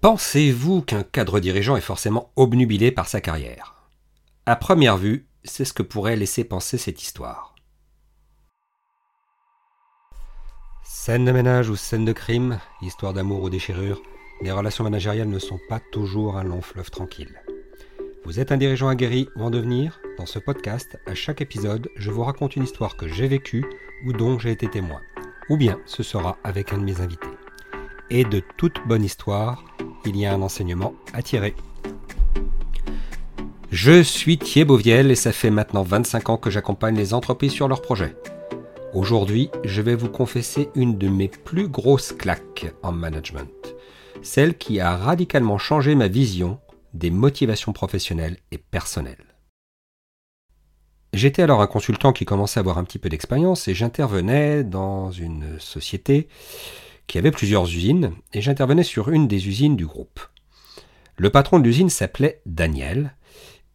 Pensez-vous qu'un cadre dirigeant est forcément obnubilé par sa carrière? À première vue, c'est ce que pourrait laisser penser cette histoire. Scène de ménage ou scène de crime, histoire d'amour ou déchirure, les relations managériales ne sont pas toujours un long fleuve tranquille. Vous êtes un dirigeant aguerri ou en devenir? Dans ce podcast, à chaque épisode, je vous raconte une histoire que j'ai vécue ou dont j'ai été témoin. Ou bien ce sera avec un de mes invités. Et de toute bonne histoire, il y a un enseignement à tirer. Je suis Thierry Beauviel et ça fait maintenant 25 ans que j'accompagne les entreprises sur leurs projets. Aujourd'hui, je vais vous confesser une de mes plus grosses claques en management, celle qui a radicalement changé ma vision des motivations professionnelles et personnelles. J'étais alors un consultant qui commençait à avoir un petit peu d'expérience et j'intervenais dans une société qui avait plusieurs usines et j'intervenais sur une des usines du groupe. Le patron de l'usine s'appelait Daniel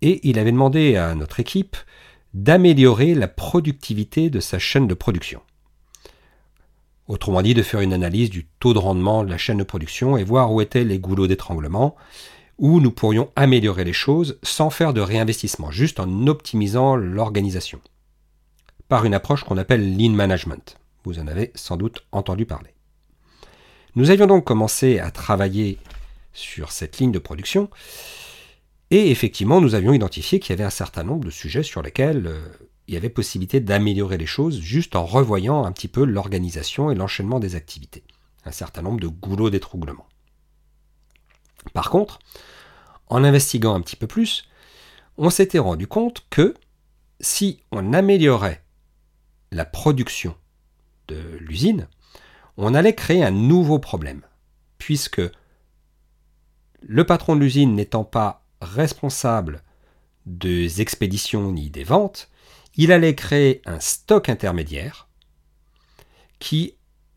et il avait demandé à notre équipe d'améliorer la productivité de sa chaîne de production. Autrement dit, de faire une analyse du taux de rendement de la chaîne de production et voir où étaient les goulots d'étranglement, où nous pourrions améliorer les choses sans faire de réinvestissement, juste en optimisant l'organisation. Par une approche qu'on appelle Lean Management. Vous en avez sans doute entendu parler. Nous avions donc commencé à travailler sur cette ligne de production et effectivement, nous avions identifié qu'il y avait un certain nombre de sujets sur lesquels euh, il y avait possibilité d'améliorer les choses juste en revoyant un petit peu l'organisation et l'enchaînement des activités. Un certain nombre de goulots d'étrouglement. Par contre, en investiguant un petit peu plus, on s'était rendu compte que si on améliorait la production de l'usine, on allait créer un nouveau problème, puisque le patron de l'usine n'étant pas responsable des expéditions ni des ventes, il allait créer un stock intermédiaire qui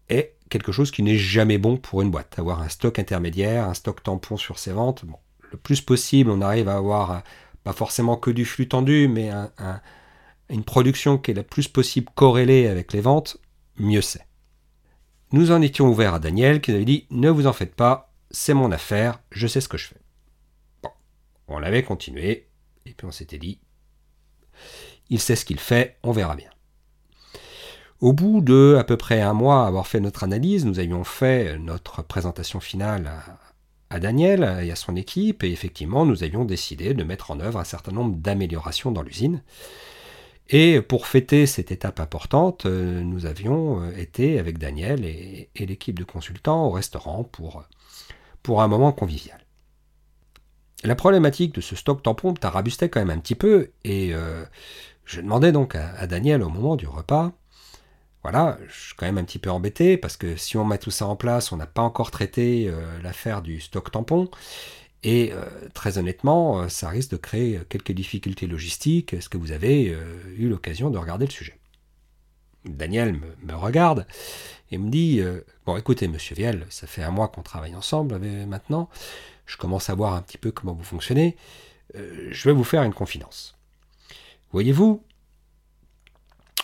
est quelque chose qui n'est jamais bon pour une boîte. Avoir un stock intermédiaire, un stock tampon sur ses ventes, le plus possible, on arrive à avoir euh, pas forcément que du flux tendu, mais une production qui est la plus possible corrélée avec les ventes, mieux c'est. Nous en étions ouverts à Daniel qui nous avait dit Ne vous en faites pas, c'est mon affaire, je sais ce que je fais. On l'avait continué, et puis on s'était dit, il sait ce qu'il fait, on verra bien. Au bout de à peu près un mois avoir fait notre analyse, nous avions fait notre présentation finale à, Daniel et à son équipe, et effectivement, nous avions décidé de mettre en œuvre un certain nombre d'améliorations dans l'usine. Et pour fêter cette étape importante, nous avions été avec Daniel et, l'équipe de consultants au restaurant pour, pour un moment convivial. La problématique de ce stock tampon tarabustait quand même un petit peu, et euh, je demandais donc à, Daniel au moment du repas, voilà, je suis quand même un petit peu embêté, parce que si on met tout ça en place, on n'a pas encore traité euh, l'affaire du stock tampon, et euh, très honnêtement, ça risque de créer quelques difficultés logistiques. Est-ce que vous avez eu l'occasion de regarder le sujet? Daniel me, regarde et me dit Bon, écoutez, monsieur Viel, ça fait un mois qu'on travaille ensemble maintenant je commence à voir un petit peu comment vous fonctionnez, euh, je vais vous faire une confidence. Voyez-vous,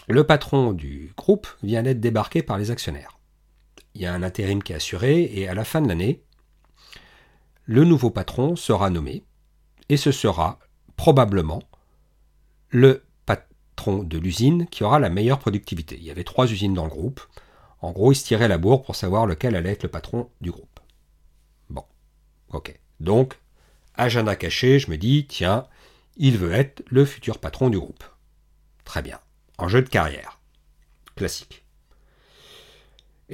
le patron du groupe vient d'être débarqué par les actionnaires. Il y a un intérim qui est assuré et à la fin de l'année, le nouveau patron sera nommé et ce sera probablement le patron de l'usine qui aura la meilleure productivité. Il y avait trois usines dans le groupe. En gros, il se tirait la bourre pour savoir lequel allait être le patron du groupe. Ok. Donc, agenda caché, je me dis, tiens, il veut être le futur patron du groupe. Très bien. En jeu de carrière. Classique.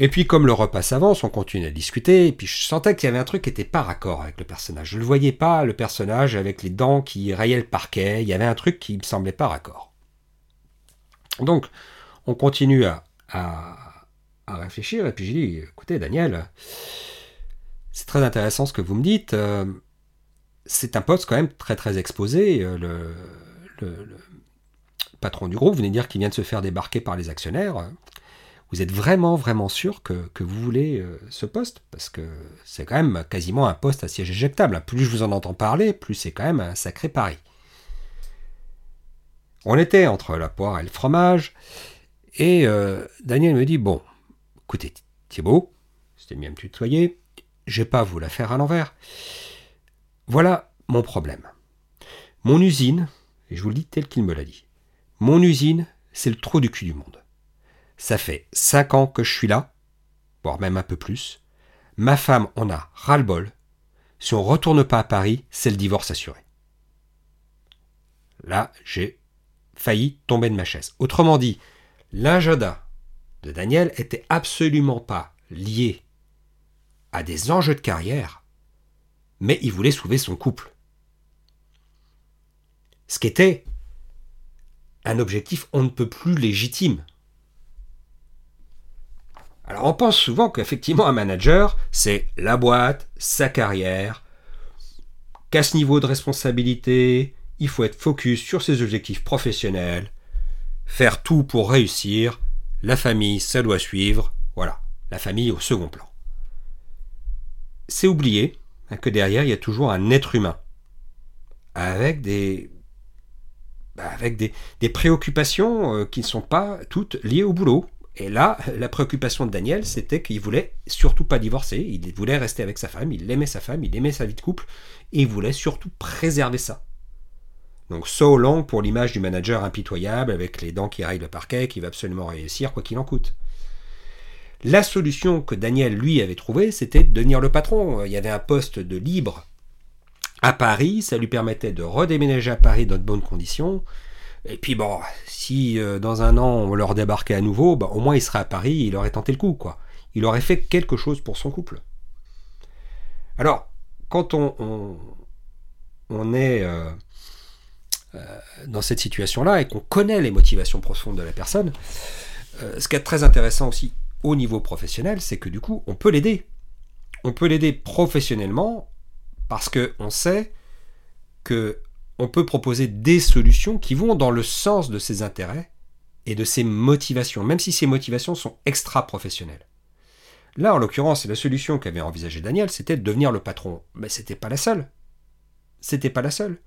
Et puis, comme le repas s'avance, on continue à discuter, et puis je sentais qu'il y avait un truc qui n'était pas raccord avec le personnage. Je ne le voyais pas, le personnage, avec les dents qui rayaient le parquet. Il y avait un truc qui me semblait pas raccord. Donc, on continue à, à, à réfléchir, et puis j'ai dit, écoutez, Daniel, c'est très intéressant ce que vous me dites. Euh, c'est un poste quand même très très exposé. Euh, le, patron du groupe venait dire qu'il vient de se faire débarquer par les actionnaires. Vous êtes vraiment vraiment sûr que, vous voulez euh, ce poste? Parce que c'est quand même quasiment un poste à siège éjectable. Plus je vous en entends parler, plus c'est quand même un sacré pari. On était entre la poire et le fromage. Et Daniel me dit, bon, écoutez Thibault, c'était bien me tutoyer, j'ai pas à vous la faire à l'envers. Voilà mon problème. Mon usine, et je vous le dis tel qu'il me l'a dit, mon usine, c'est le trou du cul du monde. Ça fait cinq ans que je suis là, voire même un peu plus. Ma femme en a ras-le-bol. Si on retourne pas à Paris, c'est le divorce assuré. Là, j'ai failli tomber de ma chaise. Autrement dit, l'agenda de Daniel était absolument pas lié à des enjeux de carrière, mais il voulait sauver son couple. Ce qui était un objectif on ne peut plus légitime. Alors on pense souvent qu'effectivement un manager, c'est la boîte, sa carrière, qu'à ce niveau de responsabilité, il faut être focus sur ses objectifs professionnels, faire tout pour réussir, la famille, ça doit suivre, voilà, la famille au second plan. C'est oublier hein, que derrière, il y a toujours un être humain, avec des, bah, avec des, préoccupations euh, qui ne sont pas toutes liées au boulot. Et là, la préoccupation de Daniel, c'était qu'il voulait surtout pas divorcer, il voulait rester avec sa femme, il aimait sa femme, il aimait sa vie de couple, et il voulait surtout préserver ça. Donc so long pour l'image du manager impitoyable avec les dents qui raillent le parquet, qui va absolument réussir quoi qu'il en coûte. La solution que Daniel lui avait trouvée, c'était de devenir le patron. Il y avait un poste de libre à Paris, ça lui permettait de redéménager à Paris dans de bonnes conditions. Et puis bon, si euh, dans un an on leur débarquait à nouveau, bah, au moins il serait à Paris, il aurait tenté le coup, quoi. Il aurait fait quelque chose pour son couple. Alors, quand on, est euh, euh, dans cette situation-là et qu'on connaît les motivations profondes de la personne, ce qui est très intéressant aussi au niveau professionnel, c'est que du coup, on peut l'aider. On peut l'aider professionnellement parce qu'on sait que on peut proposer des solutions qui vont dans le sens de ses intérêts et de ses motivations, même si ces motivations sont extra-professionnelles. Là, en l'occurrence, la solution qu'avait envisagée Daniel, c'était de devenir le patron. Mais c'était pas la seule. C'était pas la seule.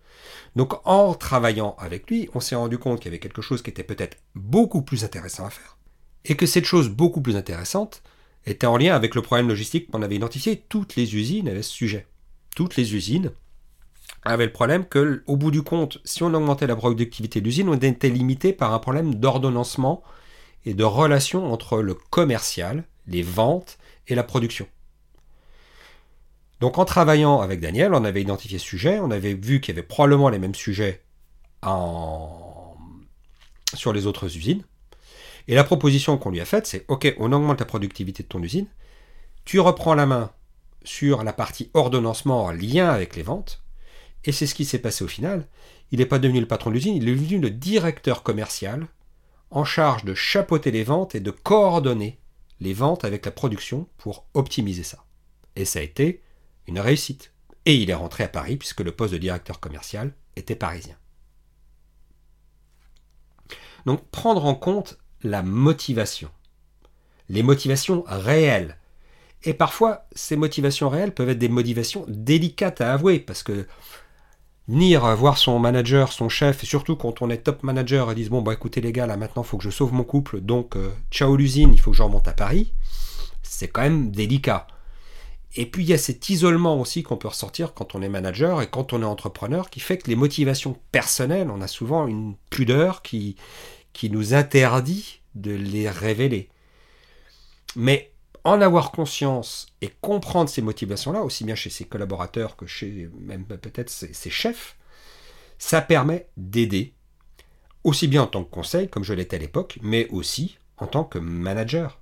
Donc, en travaillant avec lui, on s'est rendu compte qu'il y avait quelque chose qui était peut-être beaucoup plus intéressant à faire et que cette chose beaucoup plus intéressante était en lien avec le problème logistique qu'on avait identifié. Toutes les usines avaient ce sujet. Toutes les usines avaient le problème que, au bout du compte, si on augmentait la productivité d'usine, on était limité par un problème d'ordonnancement et de relation entre le commercial, les ventes et la production. Donc en travaillant avec Daniel, on avait identifié ce sujet, on avait vu qu'il y avait probablement les mêmes sujets sur les autres usines. Et la proposition qu'on lui a faite, c'est OK, on augmente la productivité de ton usine, tu reprends la main sur la partie ordonnancement en lien avec les ventes, et c'est ce qui s'est passé au final. Il n'est pas devenu le patron de l'usine, il est devenu le directeur commercial en charge de chapeauter les ventes et de coordonner les ventes avec la production pour optimiser ça. Et ça a été une réussite. Et il est rentré à Paris puisque le poste de directeur commercial était parisien. Donc prendre en compte la motivation. Les motivations réelles. Et parfois, ces motivations réelles peuvent être des motivations délicates à avouer, parce que venir voir son manager, son chef, et surtout quand on est top manager et disent bon bah écoutez les gars, là maintenant faut que je sauve mon couple, donc euh, ciao l'usine, il faut que je remonte à Paris, c'est quand même délicat. Et puis il y a cet isolement aussi qu'on peut ressortir quand on est manager et quand on est entrepreneur, qui fait que les motivations personnelles, on a souvent une pudeur qui, qui nous interdit de les révéler. Mais en avoir conscience et comprendre ces motivations-là, aussi bien chez ses collaborateurs que chez même peut-être ses, chefs, ça permet d'aider, aussi bien en tant que conseil, comme je l'étais à l'époque, mais aussi en tant que manager.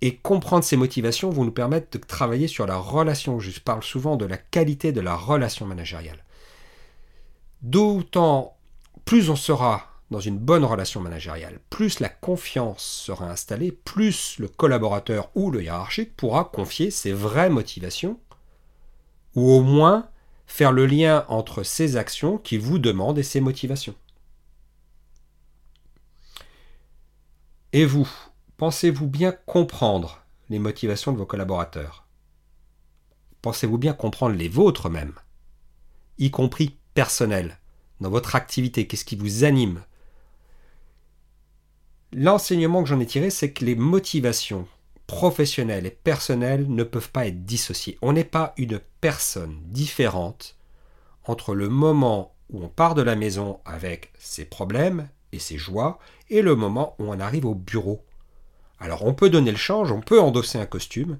Et comprendre ces motivations vont nous permettre de travailler sur la relation. Je parle souvent de la qualité de la relation managériale. D'autant plus on sera dans une bonne relation managériale, plus la confiance sera installée, plus le collaborateur ou le hiérarchique pourra confier ses vraies motivations, ou au moins faire le lien entre ses actions qui vous demandent et ses motivations. Et vous, pensez-vous bien comprendre les motivations de vos collaborateurs? Pensez-vous bien comprendre les vôtres même, y compris personnelles, dans votre activité? Qu'est-ce qui vous anime? L'enseignement que j'en ai tiré, c'est que les motivations professionnel et personnel ne peuvent pas être dissociés. On n'est pas une personne différente entre le moment où on part de la maison avec ses problèmes et ses joies et le moment où on arrive au bureau. Alors on peut donner le change, on peut endosser un costume,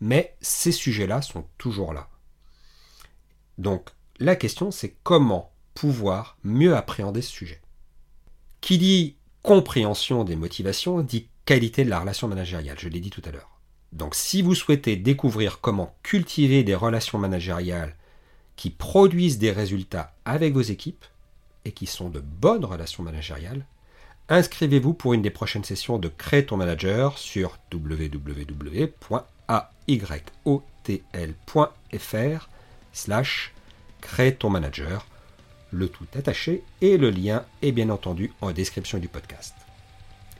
mais ces sujets-là sont toujours là. Donc la question c'est comment pouvoir mieux appréhender ce sujet. Qui dit compréhension des motivations dit qualité de la relation managériale, je l'ai dit tout à l'heure. Donc si vous souhaitez découvrir comment cultiver des relations managériales qui produisent des résultats avec vos équipes et qui sont de bonnes relations managériales, inscrivez-vous pour une des prochaines sessions de Crée ton manager sur www.ayotl.fr slash ton manager, le tout attaché et le lien est bien entendu en description du podcast.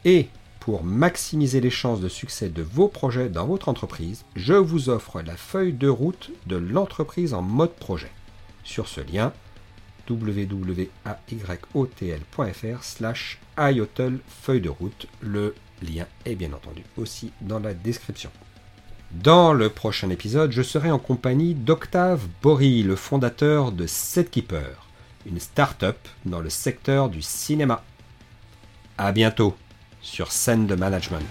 Et pour maximiser les chances de succès de vos projets dans votre entreprise, je vous offre la feuille de route de l'entreprise en mode projet. Sur ce lien, www.ayotl.fr slash feuille de route. Le lien est bien entendu aussi dans la description. Dans le prochain épisode, je serai en compagnie d'Octave Bory, le fondateur de Setkeeper, une start-up dans le secteur du cinéma. À bientôt sur scène de management.